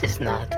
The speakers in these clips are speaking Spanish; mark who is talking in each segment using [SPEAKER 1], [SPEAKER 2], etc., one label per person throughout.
[SPEAKER 1] This is not.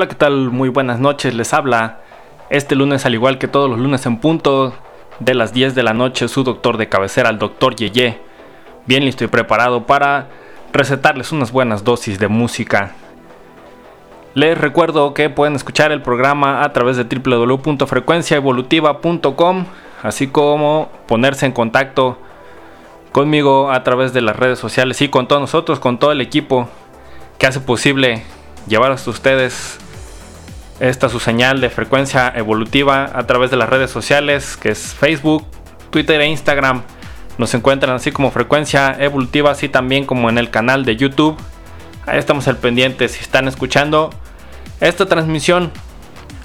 [SPEAKER 2] Hola, ¿qué tal? Muy buenas noches, les habla este lunes al igual que todos los lunes en punto de las 10 de la noche su doctor de cabecera, el doctor Yeye. Bien listo y preparado para recetarles unas buenas dosis de música. Les recuerdo que pueden escuchar el programa a través de www.frecuenciaevolutiva.com, así como ponerse en contacto conmigo a través de las redes sociales y con todos nosotros, con todo el equipo que hace posible llevar hasta ustedes esta su señal de frecuencia evolutiva a través de las redes sociales, que es Facebook, Twitter e Instagram. Nos encuentran así como frecuencia evolutiva, así también como en el canal de YouTube. Ahí estamos al pendiente si están escuchando esta transmisión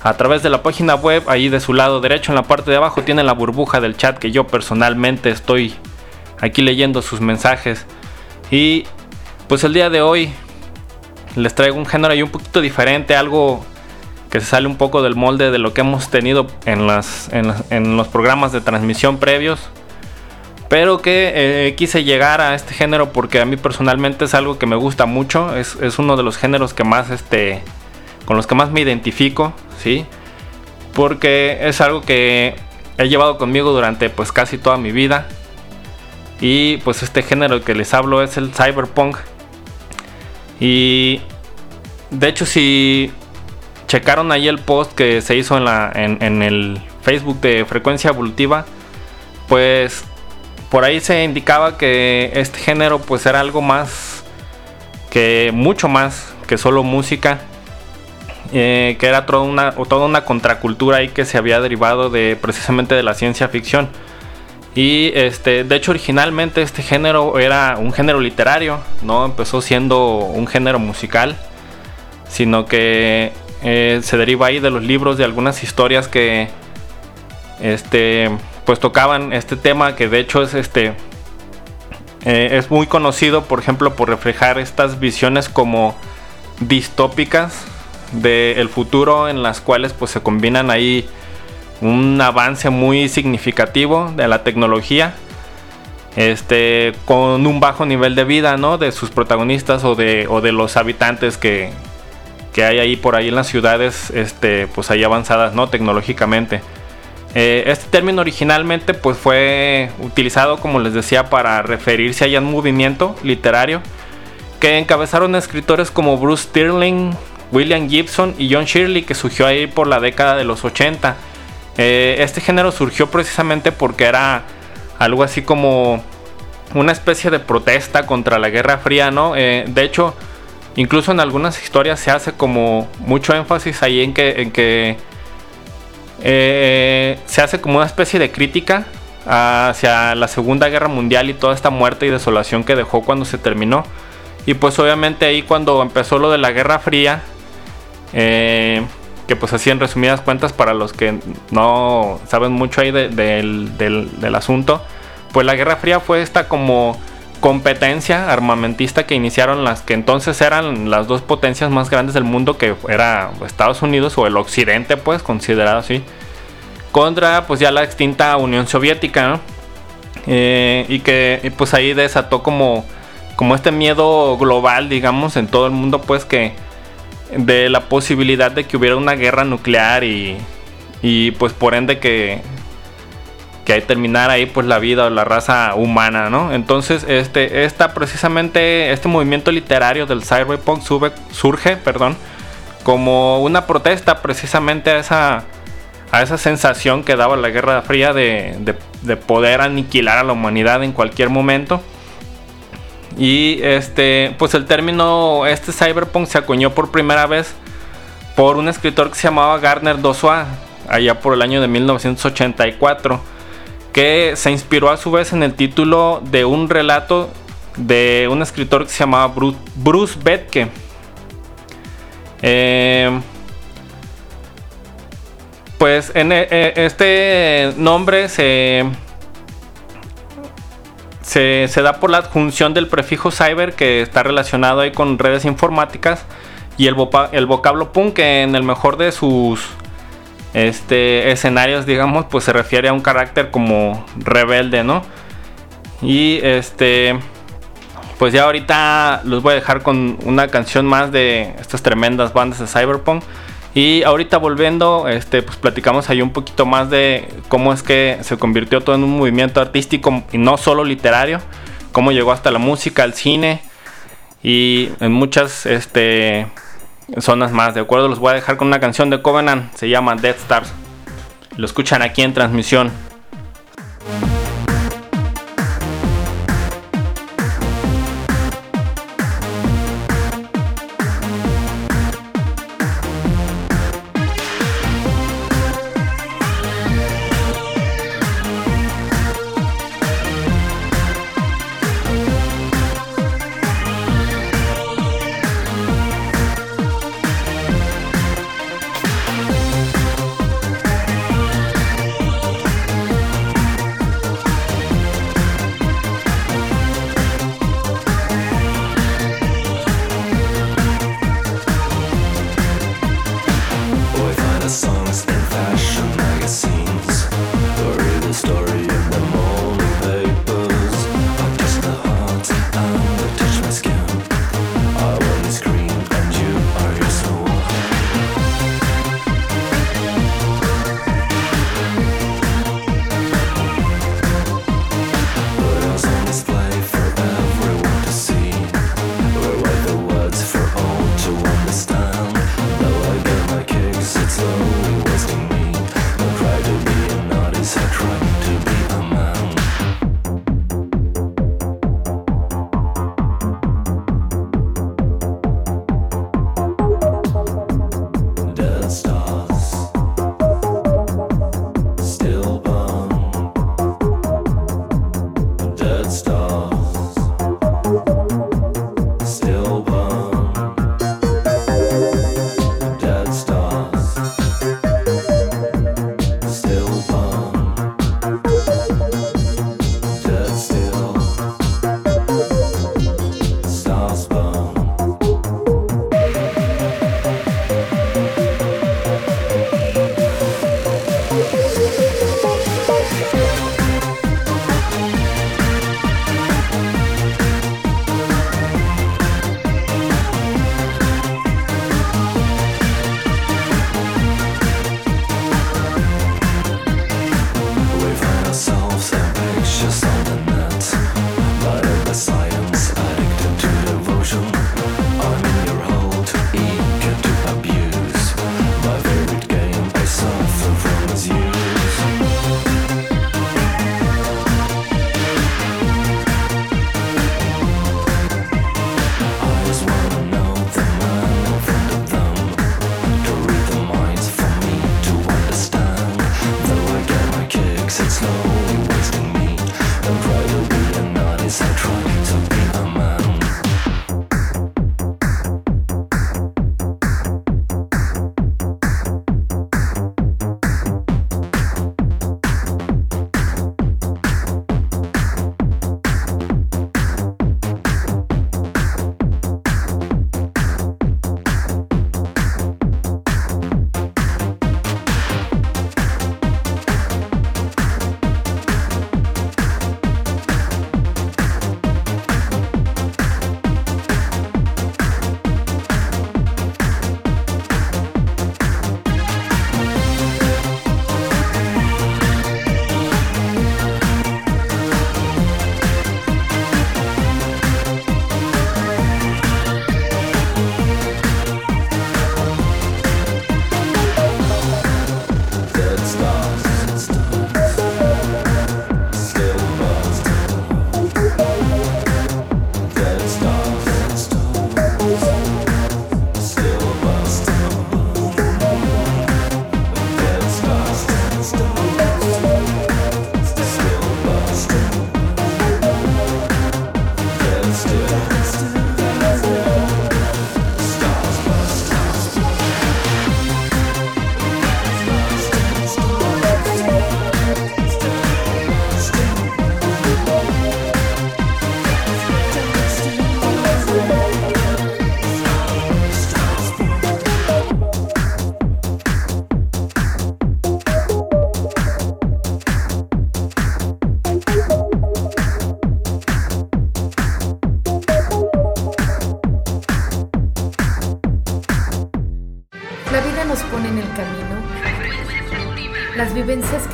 [SPEAKER 2] a través de la página web. Ahí de su lado derecho en la parte de abajo tienen la burbuja del chat que yo personalmente estoy aquí leyendo sus mensajes. Y pues el día de hoy les traigo un género ahí un poquito diferente, algo que se sale un poco del molde de lo que hemos tenido en, las, en, los programas de transmisión previos. Pero que eh, quise llegar a este género porque a mí personalmente es algo que me gusta mucho. Es, uno de los géneros que más este, con los que más me identifico, ¿sí? Porque es algo que he llevado conmigo durante pues casi toda mi vida. Y pues este género que les hablo es el cyberpunk. Y de hecho si checaron ahí el post que se hizo en, el Facebook de Frecuencia Evolutiva, pues por ahí se indicaba que este género pues era algo más que mucho más que solo música. Eh, que era toda una, toda una contracultura ahí que se había derivado de precisamente de la ciencia ficción. Y este, de hecho originalmente este género era un género literario, no empezó siendo un género musical, sino que eh, se deriva ahí de los libros de algunas historias que este pues tocaban este tema que de hecho es este eh, es muy conocido por ejemplo por reflejar estas visiones como distópicas del futuro en las cuales pues se combinan ahí un avance muy significativo de la tecnología este con un bajo nivel de vida no de sus protagonistas o de, o de los habitantes que, que hay ahí por ahí en las ciudades, este, pues ahí avanzadas, ¿no? Tecnológicamente. Eh, este término originalmente pues fue utilizado, como les decía, para referirse a un movimiento literario que encabezaron escritores como Bruce Stirling, William Gibson y John Shirley, que surgió ahí por la década de los 80. Eh, este género surgió precisamente porque era algo así como una especie de protesta contra la Guerra Fría, ¿no? Eh, de hecho, Incluso en algunas historias se hace como mucho énfasis ahí en que, eh, se hace como una especie de crítica hacia la Segunda Guerra Mundial y toda esta muerte y desolación que dejó cuando se terminó. Y pues obviamente ahí cuando empezó lo de la Guerra Fría, eh, que pues así en resumidas cuentas para los que no saben mucho ahí del asunto, pues la Guerra Fría fue esta como competencia armamentista que iniciaron las que entonces eran las dos potencias más grandes del mundo, que era Estados Unidos o el Occidente, pues considerado así, contra pues ya la extinta Unión Soviética, eh, y que pues ahí desató como, como este miedo global, digamos, en todo el mundo, pues que de la posibilidad de que hubiera una guerra nuclear y, y pues por ende que que hay terminar ahí pues la vida o la raza humana, ¿no? Entonces, este, esta precisamente, este movimiento literario del cyberpunk surge, perdón, como una protesta precisamente a esa, a esa sensación que daba la Guerra Fría de, de, poder aniquilar a la humanidad en cualquier momento. Y este, pues el término, este cyberpunk se acuñó por primera vez por un escritor que se llamaba Gardner Dozois, allá por el año de 1984 que se inspiró a su vez en el título de un relato de un escritor que se llamaba Bruce, Betke. Eh,
[SPEAKER 3] Pues en e- e- este nombre se, se, se da por la adjunción del prefijo cyber que está relacionado ahí con redes informáticas y el, el vocablo punk que en el mejor de sus este, escenarios, digamos, pues se refiere a un carácter como rebelde, ¿no? Y este, pues ya ahorita los voy a dejar con una canción más de estas tremendas bandas de cyberpunk. Y ahorita volviendo, este, pues platicamos ahí un poquito más de cómo es que se convirtió todo en un movimiento artístico y no solo literario, cómo llegó hasta la música, el cine y en muchas este, zonas más. De acuerdo, los voy a dejar con una canción de Covenant, se llama Death Stars. Lo escuchan aquí en transmisión.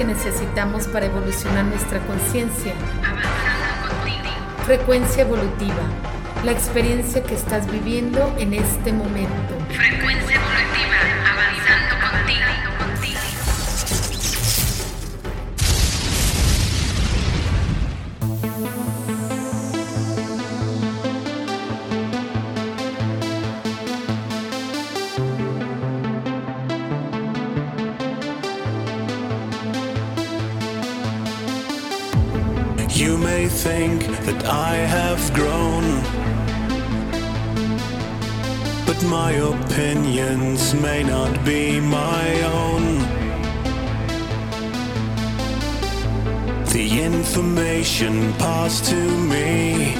[SPEAKER 4] Necesitamos para evolucionar nuestra conciencia. Frecuencia evolutiva, la experiencia que estás viviendo en este momento.
[SPEAKER 5] Think that I have grown, but my opinions may not be my own. The information passed to me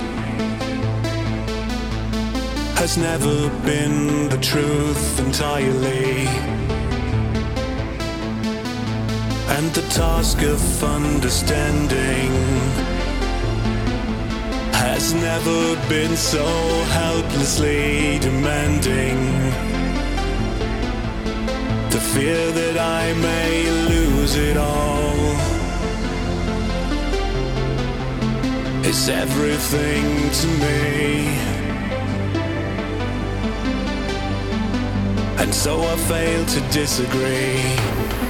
[SPEAKER 5] has never been the truth entirely. And the task of understanding has never been so helplessly demanding. The fear that I may lose it all is everything to me. And so I fail to disagree.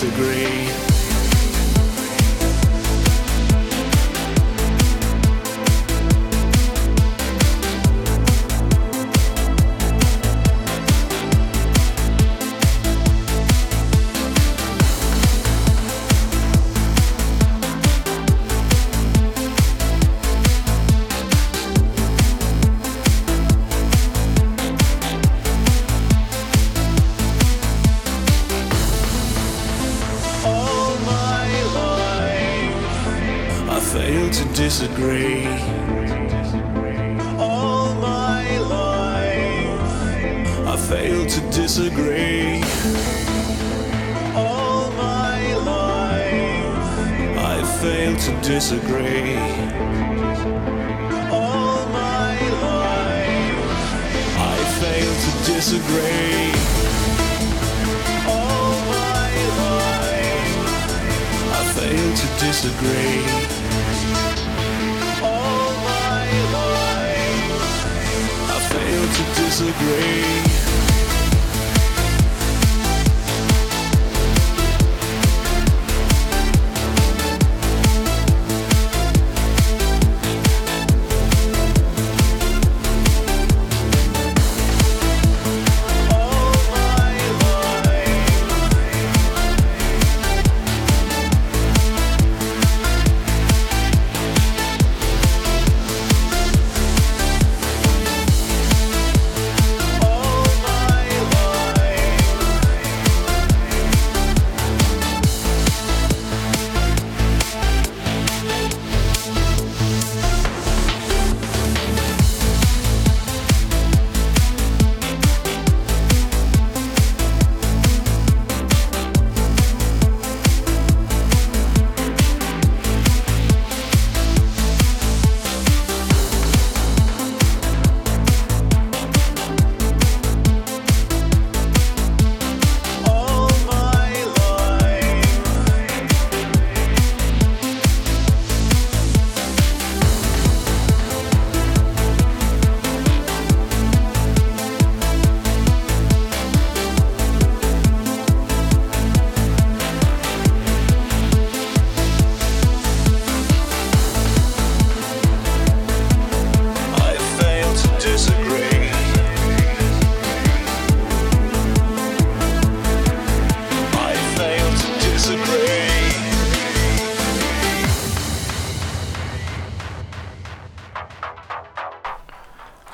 [SPEAKER 5] Disagree.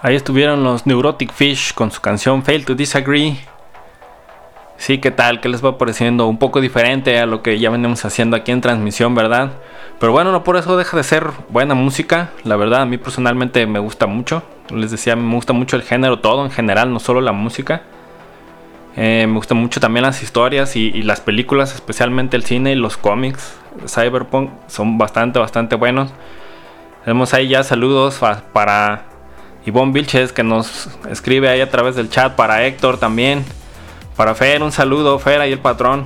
[SPEAKER 2] Ahí estuvieron los Neurotic Fish con su canción Fail to Disagree. Sí, ¿qué tal? ¿Qué les va pareciendo? Un poco diferente a lo que ya venimos haciendo aquí en transmisión, ¿verdad? Pero bueno, no por eso deja de ser buena música. La verdad, a mí personalmente me gusta mucho. Les decía, me gusta mucho el género todo en general, no solo la música. Eh, me gustan mucho también las historias y, y las películas, especialmente el cine y los cómics. Cyberpunk son bastante, bastante buenos. Tenemos ahí ya saludos para Ivonne Vilches que nos escribe ahí a través del chat. Para Héctor también. Para Fer, un saludo, Fer, ahí el patrón.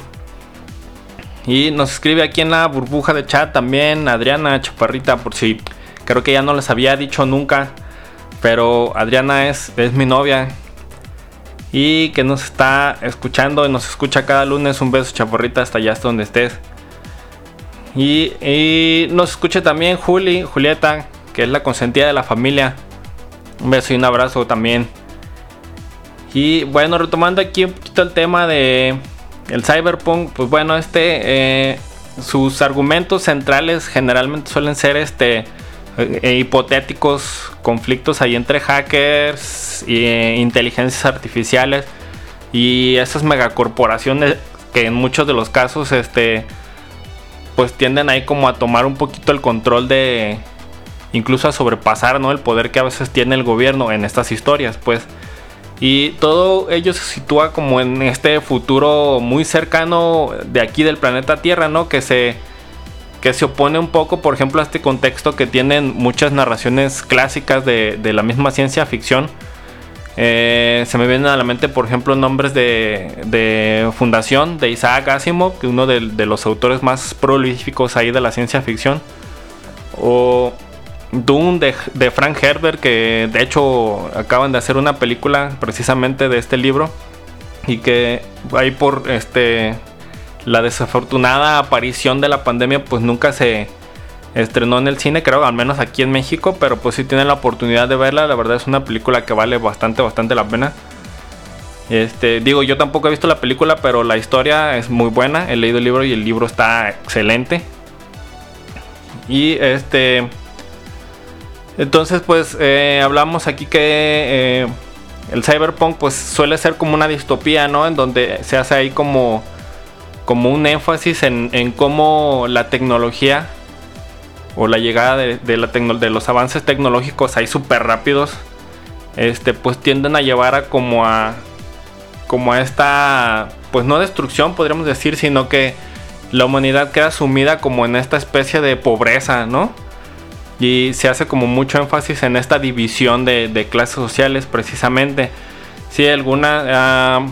[SPEAKER 2] Y nos escribe aquí en la burbuja de chat también Adriana Chaparrita, por si creo que ya no les había dicho nunca. Pero Adriana es, es mi novia. Y que nos está escuchando y nos escucha cada lunes. Un beso, Chaparrita, hasta allá, hasta donde estés. Y, y nos escucha también Juli, Julieta, que es la consentida de la familia. Un beso y un abrazo también. Y bueno, retomando aquí un poquito el tema de el cyberpunk, pues bueno, este eh, sus argumentos centrales generalmente suelen ser este eh, hipotéticos conflictos ahí entre hackers y eh, inteligencias artificiales y esas megacorporaciones que en muchos de los casos este pues tienden ahí como a tomar un poquito el control de incluso a sobrepasar ¿no? el poder que a veces tiene el gobierno en estas historias pues y todo ello se sitúa como en este futuro muy cercano de aquí del planeta Tierra, ¿no? Que se, que se opone un poco, por ejemplo, a este contexto que tienen muchas narraciones clásicas de, de la misma ciencia ficción. Eh, se me vienen a la mente, por ejemplo, nombres de, de Fundación de Isaac Asimov, que uno de, de los autores más prolíficos ahí de la ciencia ficción. O De, de Frank Herbert, que de hecho acaban de hacer una película precisamente de este libro. Y que ahí por este la desafortunada aparición de la pandemia, pues nunca se estrenó en el cine, creo, al menos aquí en México. Pero pues si tienen la oportunidad de verla, la verdad es una película que vale bastante, bastante la pena. Este, digo, yo tampoco he visto la película, pero la historia es muy buena. He leído el libro y el libro está excelente. Y este. Entonces, pues eh, hablamos aquí que eh, el cyberpunk pues suele ser como una distopía, ¿no? En donde se hace ahí como, como un énfasis en, cómo la tecnología o la llegada de, de los avances tecnológicos ahí súper rápidos, este, pues tienden a llevar a como a como a esta, pues no destrucción podríamos decir, sino que la humanidad queda sumida como en esta especie de pobreza, ¿no? Y se hace como mucho énfasis en esta división de, de clases sociales precisamente. Sí, alguna... ah,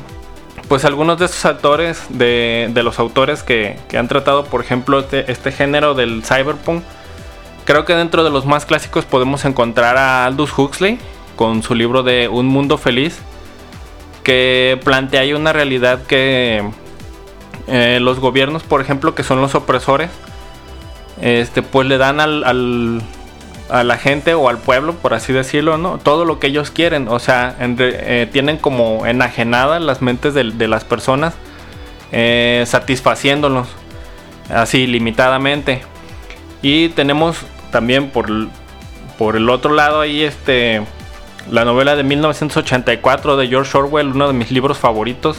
[SPEAKER 2] pues algunos de estos autores, de, de los autores que, que han tratado, por ejemplo, este, este género del cyberpunk, creo que dentro de los más clásicos podemos encontrar a Aldous Huxley con su libro de Un Mundo Feliz, que plantea una realidad que eh, los gobiernos, por ejemplo, que son los opresores, este, pues le dan al, al- a la gente o al pueblo, por así decirlo, ¿no? Todo lo que ellos quieren, o sea, eh, tienen como enajenadas las mentes de, las personas, eh, satisfaciéndolos así limitadamente. Y tenemos también por, por el otro lado ahí este la novela de 1984 de George Orwell, uno de mis libros favoritos.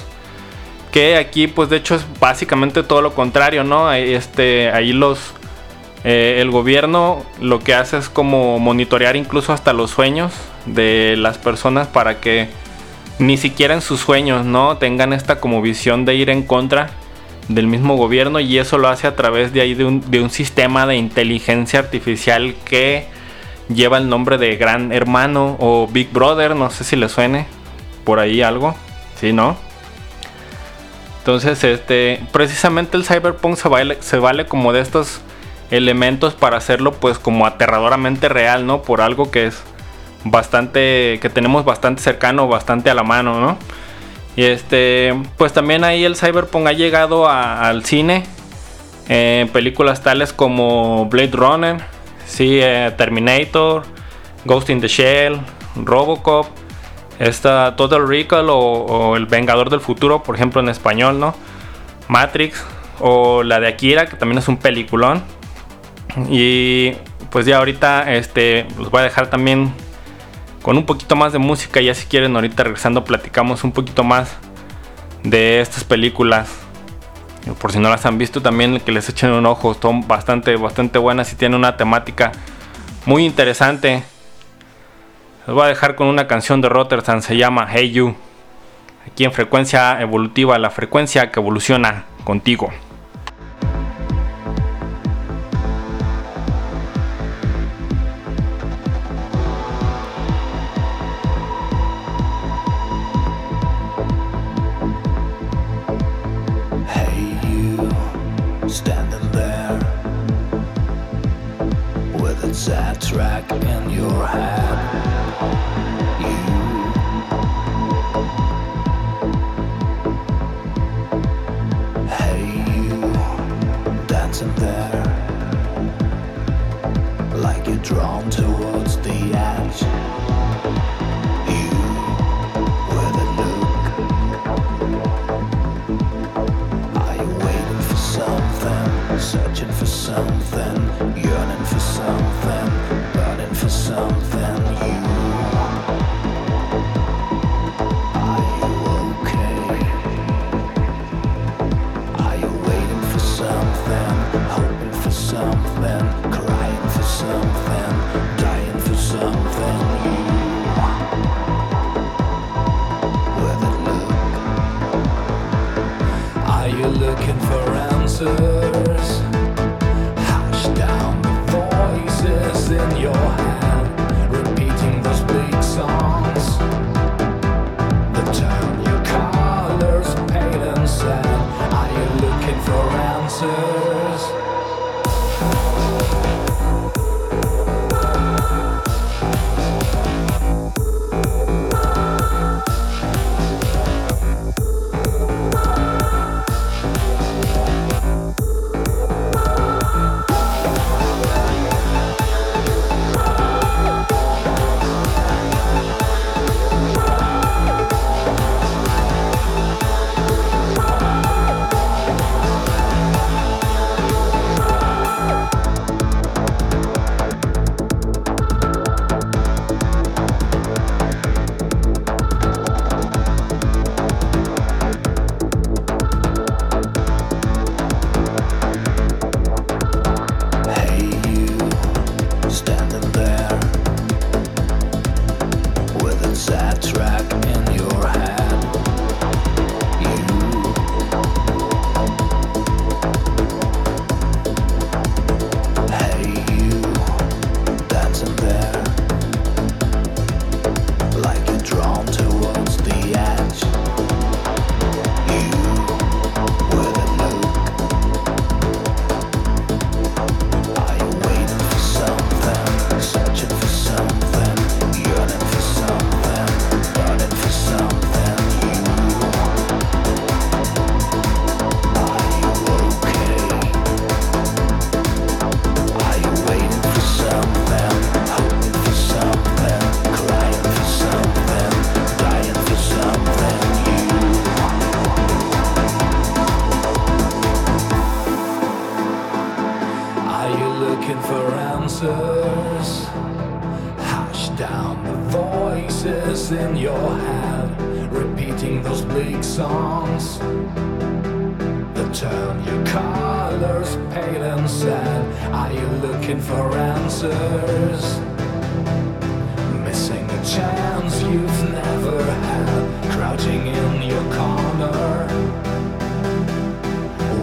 [SPEAKER 2] Que aquí, pues de hecho, es básicamente todo lo contrario, ¿no? Este, ahí los. Eh, el gobierno lo que hace es como monitorear incluso hasta los sueños de las personas para que ni siquiera en sus sueños, ¿no? Tengan esta como visión de ir en contra del mismo gobierno y eso lo hace a través de ahí de un, sistema de inteligencia artificial que lleva el nombre de Gran Hermano o Big Brother, no sé si le suene por ahí algo, ¿sí, no? Entonces, este, precisamente el cyberpunk se vale, se vale como de estos elementos para hacerlo pues como aterradoramente real, ¿no? Por algo que es bastante, que tenemos bastante cercano, bastante a la mano, ¿no? Y este, pues también ahí el cyberpunk ha llegado al cine, eh, películas tales como Blade Runner, sí, eh, Terminator, Ghost in the Shell, Robocop, esta Total Recall o, o El Vengador del Futuro, por ejemplo en español, ¿no? Matrix o la de Akira, que también es un peliculón. Y pues ya ahorita este los voy a dejar también con un poquito más de música. Ya si quieren, ahorita regresando, platicamos un poquito más de estas películas. Por si no las han visto, también que les echen un ojo. Son bastante, bastante buenas y tienen una temática muy interesante. Les voy a dejar con una canción de Rotterdam, se llama Hey You. Aquí en frecuencia evolutiva, la frecuencia que evoluciona contigo.
[SPEAKER 6] in your head. answer answers? Hush down the voices in your head, repeating those bleak songs that turn your colors pale and sad. Are you looking for answers? Missing a chance you've never had, crouching in your corner.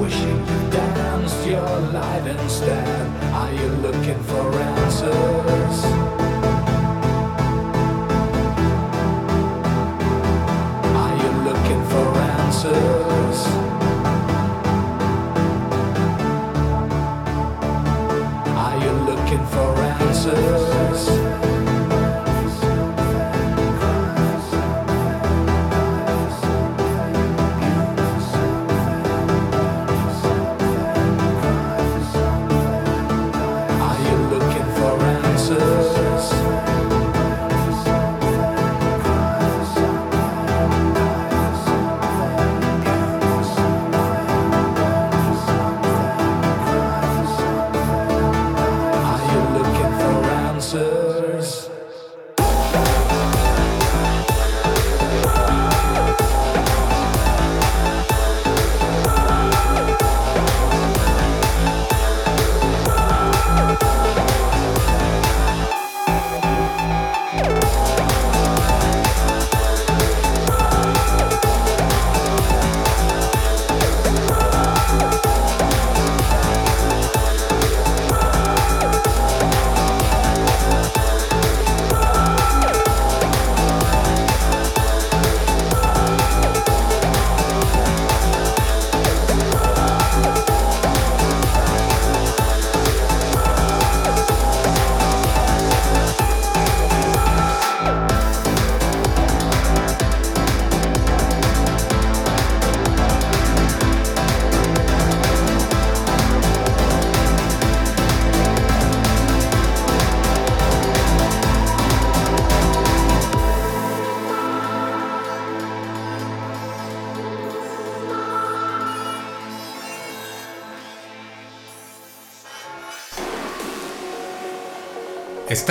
[SPEAKER 6] Wishing you danced your life instead. Are you looking for answers?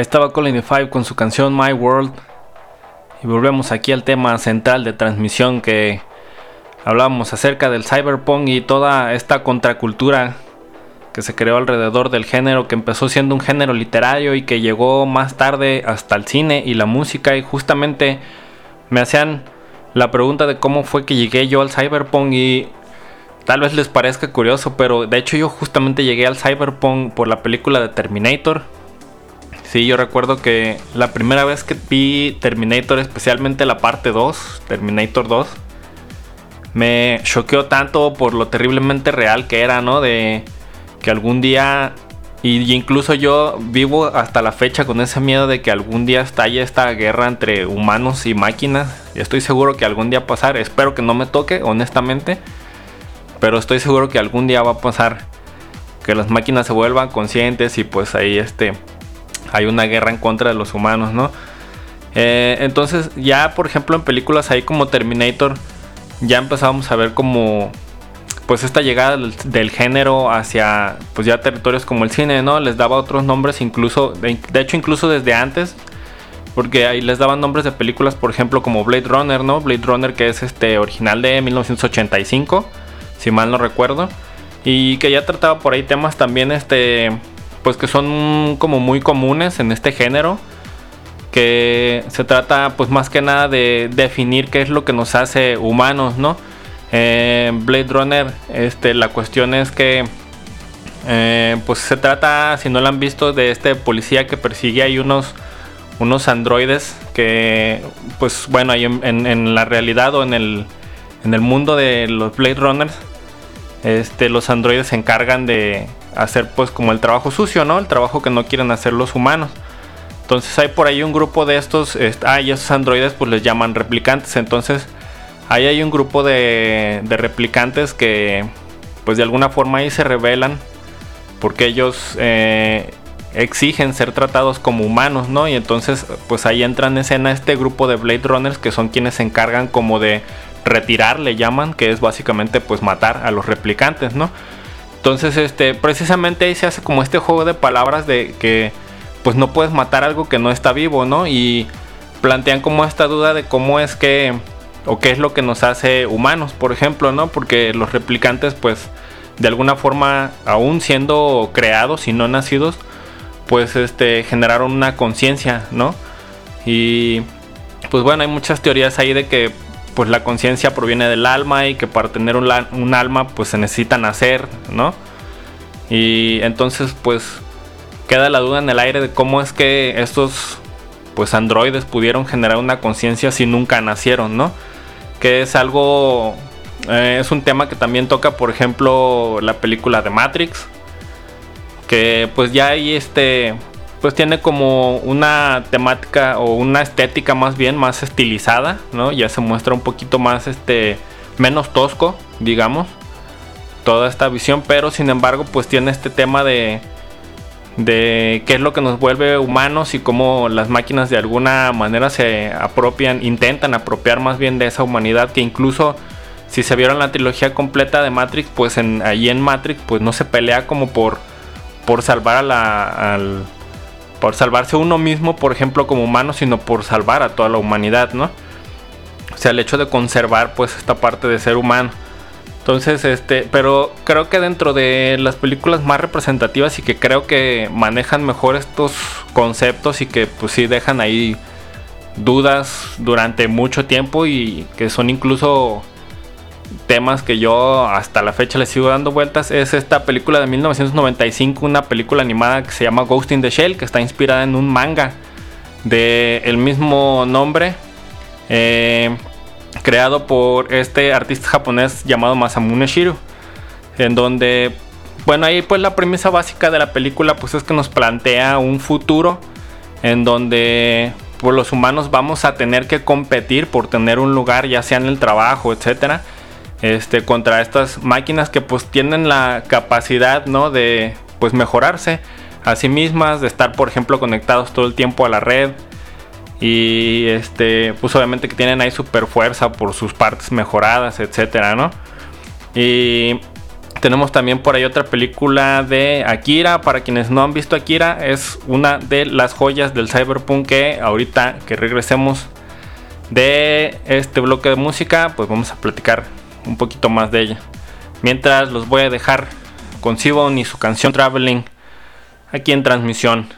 [SPEAKER 2] Ahí estaba Colin Five con su canción My World. Y volvemos aquí al tema central de transmisión que hablábamos acerca del cyberpunk y toda esta contracultura que se creó alrededor del género, que empezó siendo un género literario y que llegó más tarde hasta el cine y la música. Y justamente me hacían la pregunta de cómo fue que llegué yo al cyberpunk y tal vez les parezca curioso, pero de hecho yo justamente llegué al cyberpunk por la película de Terminator. Sí, yo recuerdo que la primera vez que vi Terminator, especialmente la parte 2, Terminator 2, me choqueó tanto por lo terriblemente real que era, ¿no? De que algún día, y incluso yo vivo hasta la fecha con ese miedo de que algún día estalle esta guerra entre humanos y máquinas. Estoy seguro que algún día pasar, espero que no me toque, honestamente, pero estoy seguro que algún día va a pasar que las máquinas se vuelvan conscientes y pues ahí este hay una guerra en contra de los humanos, ¿no? Eh, entonces ya por ejemplo en películas ahí como Terminator ya empezábamos a ver como pues esta llegada del, género hacia pues ya territorios como el cine, ¿no? Les daba otros nombres incluso, de, de hecho incluso desde antes, porque ahí les daban nombres de películas, por ejemplo como Blade Runner, ¿no? Blade Runner que es este original de 1985, si mal no recuerdo, y que ya trataba por ahí temas también este pues que son como muy comunes en este género que se trata pues más que nada de definir qué es lo que nos hace humanos, ¿no? Eh, Blade Runner, este, la cuestión es que eh, pues se trata, si no lo han visto, de este policía que persigue ahí unos, unos androides que pues bueno, en, en- en la realidad o en el, en el mundo de los Blade Runners, este, los androides se encargan de hacer pues como el trabajo sucio, ¿no? El trabajo que no quieren hacer los humanos. Entonces hay por ahí un grupo de estos, est- ah, y androides pues les llaman replicantes. Entonces ahí hay un grupo de, de replicantes que pues de alguna forma ahí se rebelan porque ellos eh, exigen ser tratados como humanos, ¿no? Y entonces pues ahí entra en escena este grupo de Blade Runners que son quienes se encargan como de retirar, le llaman, que es básicamente pues matar a los replicantes, ¿no? Entonces, este, precisamente ahí se hace como este juego de palabras de que pues no puedes matar algo que no está vivo, ¿no? Y plantean como esta duda de cómo es que o qué es lo que nos hace humanos, por ejemplo, ¿no? Porque los replicantes pues de alguna forma aún siendo creados y no nacidos, pues este generaron una conciencia, ¿no? Y pues bueno, hay muchas teorías ahí de que pues la conciencia proviene del alma y que para tener un, alma pues se necesita nacer, ¿no? Y entonces pues queda la duda en el aire de cómo es que estos pues androides pudieron generar una conciencia si nunca nacieron, ¿no? Que es algo eh, es un tema que también toca, por ejemplo, la película de Matrix, que pues ya ahí este pues tiene como una temática o una estética más bien más estilizada, ¿no? Ya se muestra un poquito más este menos tosco, digamos, toda esta visión, pero sin embargo, pues tiene este tema de de qué es lo que nos vuelve humanos y cómo las máquinas de alguna manera se apropian, intentan apropiar más bien de esa humanidad que incluso si se vieron la trilogía completa de Matrix, pues en, ahí en Matrix pues no se pelea como por, por salvar a la, al, por salvarse uno mismo, por ejemplo, como humano, sino por salvar a toda la humanidad, ¿no? O sea, el hecho de conservar pues esta parte de ser humano. Entonces, este, pero creo que dentro de las películas más representativas y que creo que manejan mejor estos conceptos y que pues sí dejan ahí dudas durante mucho tiempo y que son incluso temas que yo hasta la fecha le sigo dando vueltas es esta película de 1995, una película animada que se llama Ghost in the Shell, que está inspirada en un manga de el mismo nombre, eh, creado por este artista japonés llamado Masamune Shiru, en donde, bueno, ahí pues la premisa básica de la película pues es que nos plantea un futuro en donde pues, los humanos vamos a tener que competir por tener un lugar, ya sea en el trabajo, etcétera este, contra estas máquinas que pues tienen la capacidad ¿no? de pues mejorarse a sí mismas, de estar por ejemplo conectados todo el tiempo a la red y este pues obviamente que tienen ahí super fuerza por sus partes mejoradas, etcétera, ¿no? Y tenemos también por ahí otra película de Akira. Para quienes no han visto Akira, es una de las joyas del cyberpunk que ahorita que regresemos de este bloque de música, pues vamos a platicar un poquito más de ella. Mientras los voy a dejar con Sibon y su canción Traveling aquí en transmisión.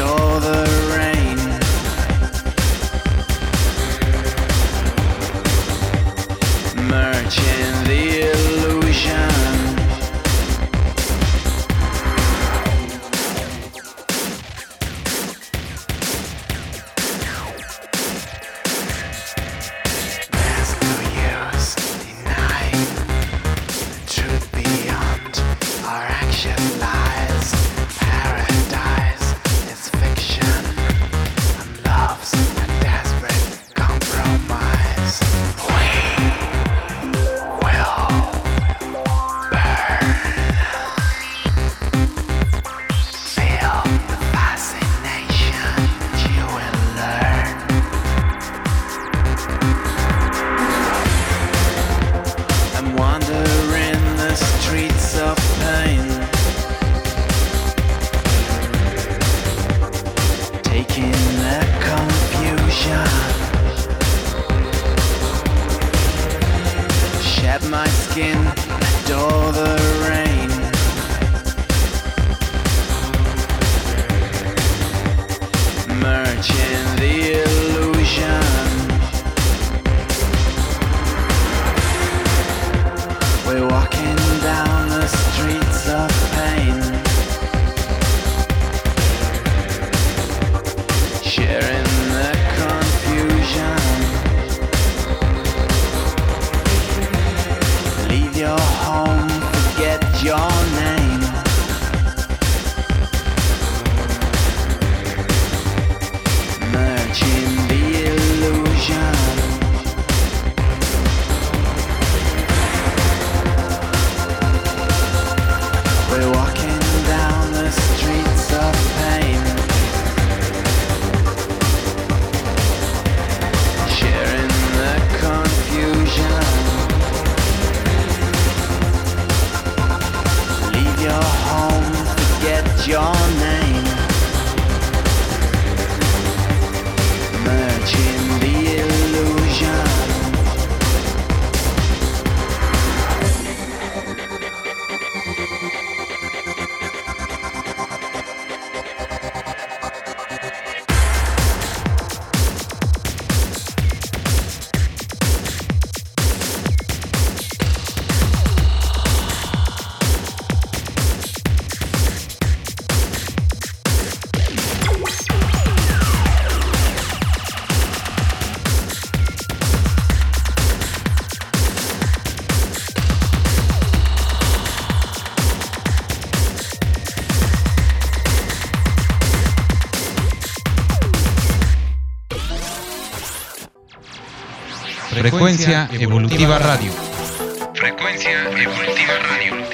[SPEAKER 7] all the rain. Merchant
[SPEAKER 8] Frecuencia Evolutiva Radio.
[SPEAKER 9] Frecuencia Evolutiva Radio.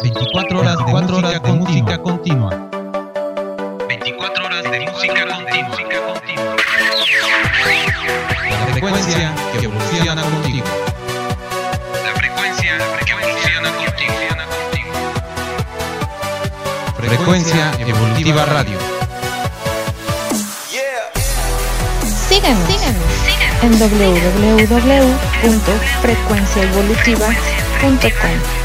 [SPEAKER 8] 24 horas de 4 horas de música continua.
[SPEAKER 9] 24 horas de música continua.
[SPEAKER 8] La frecuencia que evoluciona contigo.
[SPEAKER 9] La frecuencia que evoluciona contigo.
[SPEAKER 8] Frecuencia Evolutiva Radio.
[SPEAKER 10] Síguenos, en www.frecuenciaevolutiva.com.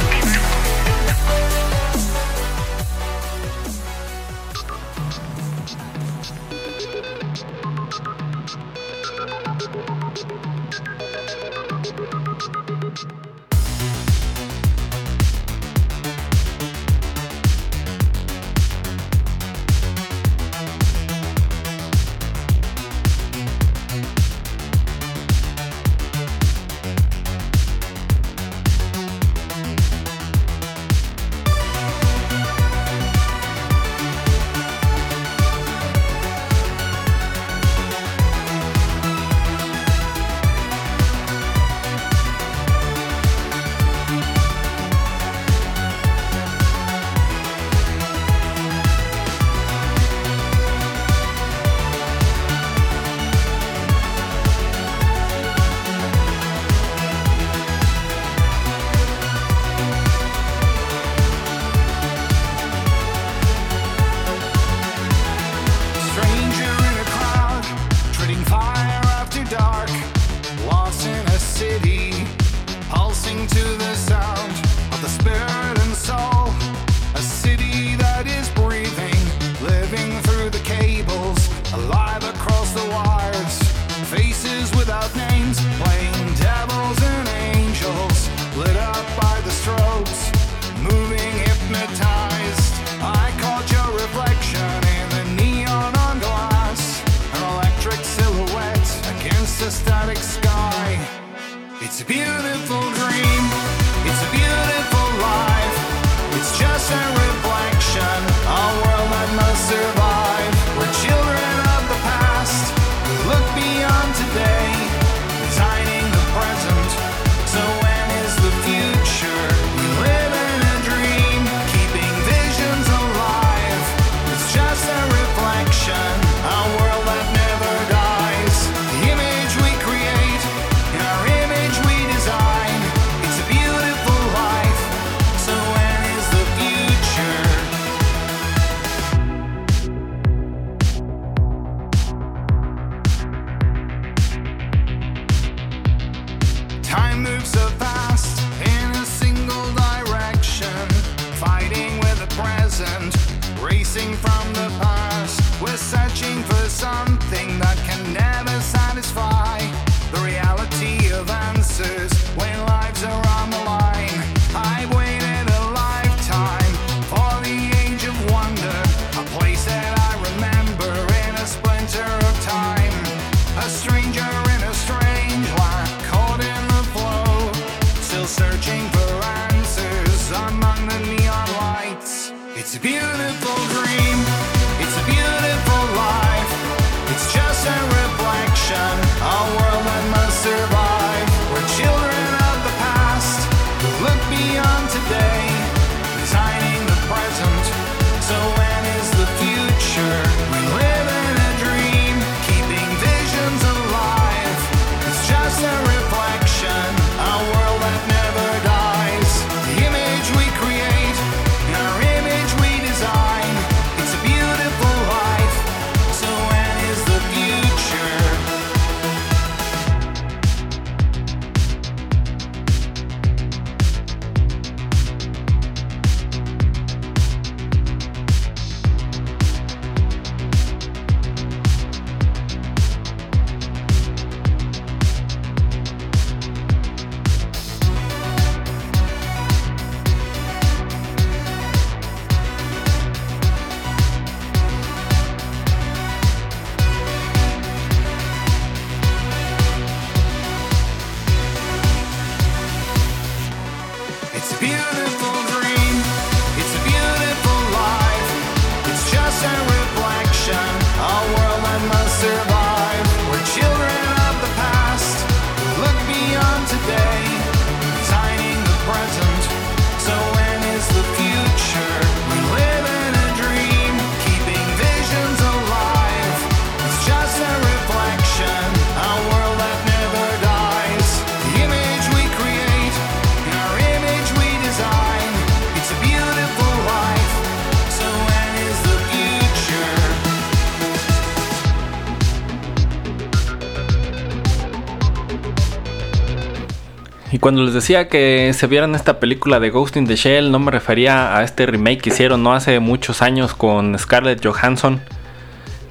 [SPEAKER 2] Cuando les decía que se vieran esta película de Ghost in the Shell, no me refería a este remake que hicieron no hace muchos años con Scarlett Johansson.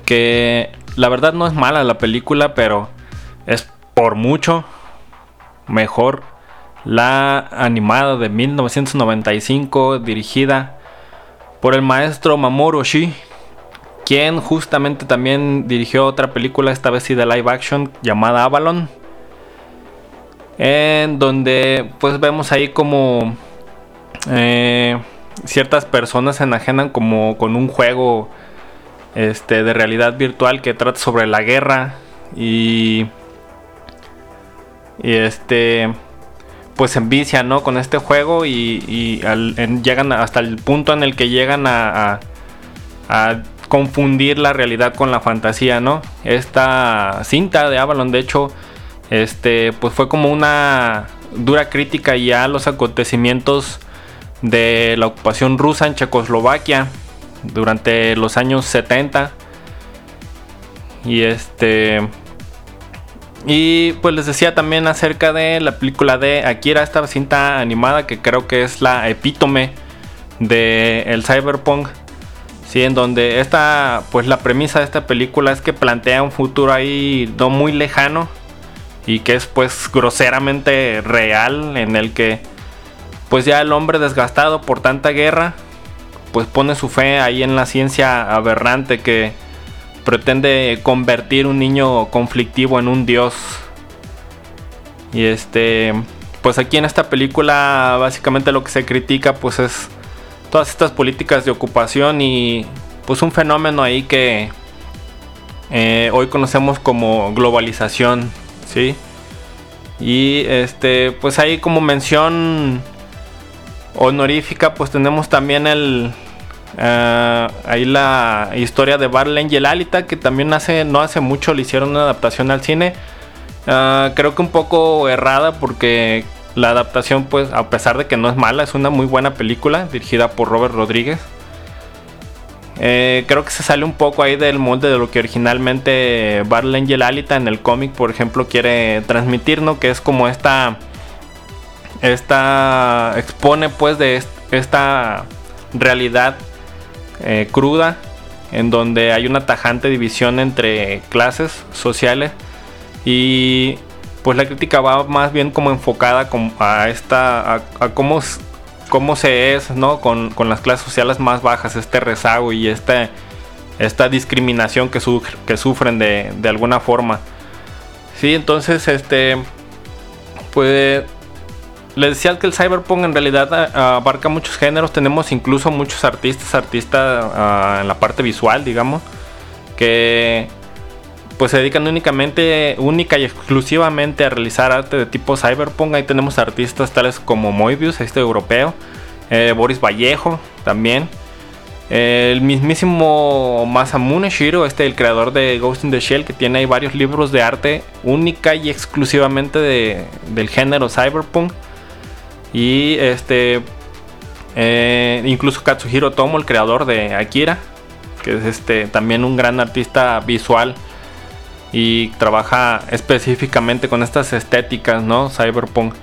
[SPEAKER 2] Que la verdad no es mala la película, pero es por mucho mejor la animada de 1995 dirigida por el maestro Mamoru Oshii, quien justamente también dirigió otra película, esta vez sí de live action, llamada Avalon en donde pues vemos ahí como eh, ciertas personas se enajenan como con un juego este de realidad virtual que trata sobre la guerra y y este pues se ¿no? con este juego y, llegan hasta el punto en el que llegan a, a- a confundir la realidad con la fantasía, ¿no? Esta cinta de Avalon, de hecho, este, pues fue como una dura crítica ya a los acontecimientos de la ocupación rusa en Checoslovaquia durante los años 70. Y este. Y pues les decía también acerca de la película de Akira, esta cinta animada que creo que es la epítome de cyberpunk. Sí, en donde esta, pues la premisa de esta película es que plantea un futuro ahí no muy lejano y que es pues groseramente real en el que pues ya el hombre desgastado por tanta guerra pues pone su fe ahí en la ciencia aberrante que pretende convertir un niño conflictivo en un dios. Y este, pues aquí en esta película básicamente lo que se critica pues es todas estas políticas de ocupación y pues un fenómeno ahí que eh, hoy conocemos como globalización, ¿sí? Y este, pues ahí como mención honorífica, pues tenemos también el eh, ahí la historia de Battle Angel Alita, que también hace, no hace mucho le hicieron una adaptación al cine. Ah, creo que un poco errada porque la adaptación, pues, a pesar de que no es mala, es una muy buena película dirigida por Robert Rodríguez. Eh, creo que se sale un poco ahí del molde de lo que originalmente Battle Angel Alita en el cómic, por ejemplo, quiere transmitir, ¿no? Que es como esta. Esta. expone, pues, de est- esta realidad eh, cruda, en donde hay una tajante división entre clases sociales y pues la crítica va más bien como enfocada a esta a, cómo, cómo se es no con, con las clases sociales más bajas este rezago y este esta discriminación que, su- que sufren de, de alguna forma sí entonces este pues les decía que el cyberpunk en realidad ah, abarca muchos géneros. Tenemos incluso muchos artistas, artistas ah, en la parte visual, digamos, que pues se dedican únicamente, única y exclusivamente a realizar arte de tipo cyberpunk. Ahí tenemos artistas tales como Moebius, este europeo, eh, Boris Vallejo también. Eh, el mismísimo Masamune Shiro, este el creador de Ghost in the Shell, que tiene ahí varios libros de arte única y exclusivamente de- del género cyberpunk. Y este eh, incluso Katsuhiro Tomo, el creador de Akira, que es este también un gran artista visual y trabaja específicamente con estas estéticas, ¿no? Cyberpunk,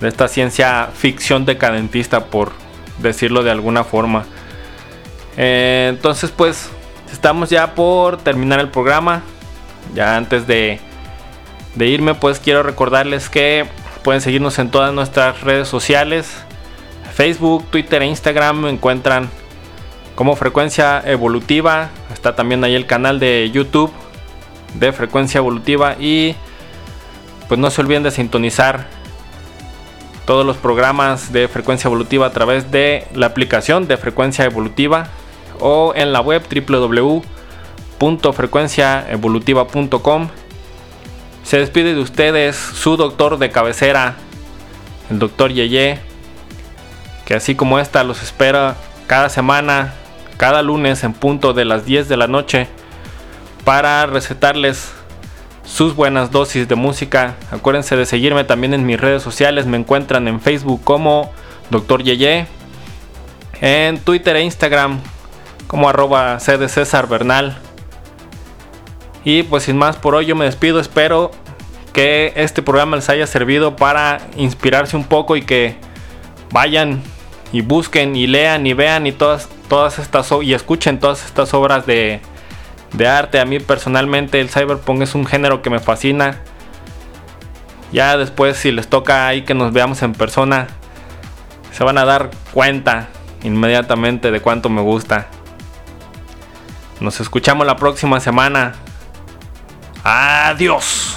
[SPEAKER 2] de esta ciencia ficción decadentista, por decirlo de alguna forma. Eh, entonces, pues, estamos ya por terminar el programa. Ya antes de, de irme, pues quiero recordarles que pueden seguirnos en todas nuestras redes sociales. Facebook, Twitter e Instagram me encuentran como Frecuencia Evolutiva. Está también ahí el canal de YouTube de Frecuencia Evolutiva. Y pues no se olviden de sintonizar todos los programas de Frecuencia Evolutiva a través de la aplicación de Frecuencia Evolutiva o en la web www.frecuenciaevolutiva.com. Se despide de ustedes su doctor de cabecera, el doctor Yeye, que así como esta los espera cada semana, cada lunes en punto de las 10 de la noche, para recetarles sus buenas dosis de música. Acuérdense de seguirme también en mis redes sociales, me encuentran en Facebook como Dr. Yeye, en Twitter e Instagram como arroba César Bernal. Y pues sin más por hoy yo me despido, espero que este programa les haya servido para inspirarse un poco y que vayan y busquen y lean y vean y todas, todas estas y escuchen todas estas obras de, de arte. A mí personalmente el cyberpunk es un género que me fascina. Ya después si les toca ahí que nos veamos en persona, se van a dar cuenta inmediatamente de cuánto me gusta. Nos escuchamos la próxima semana. Adiós.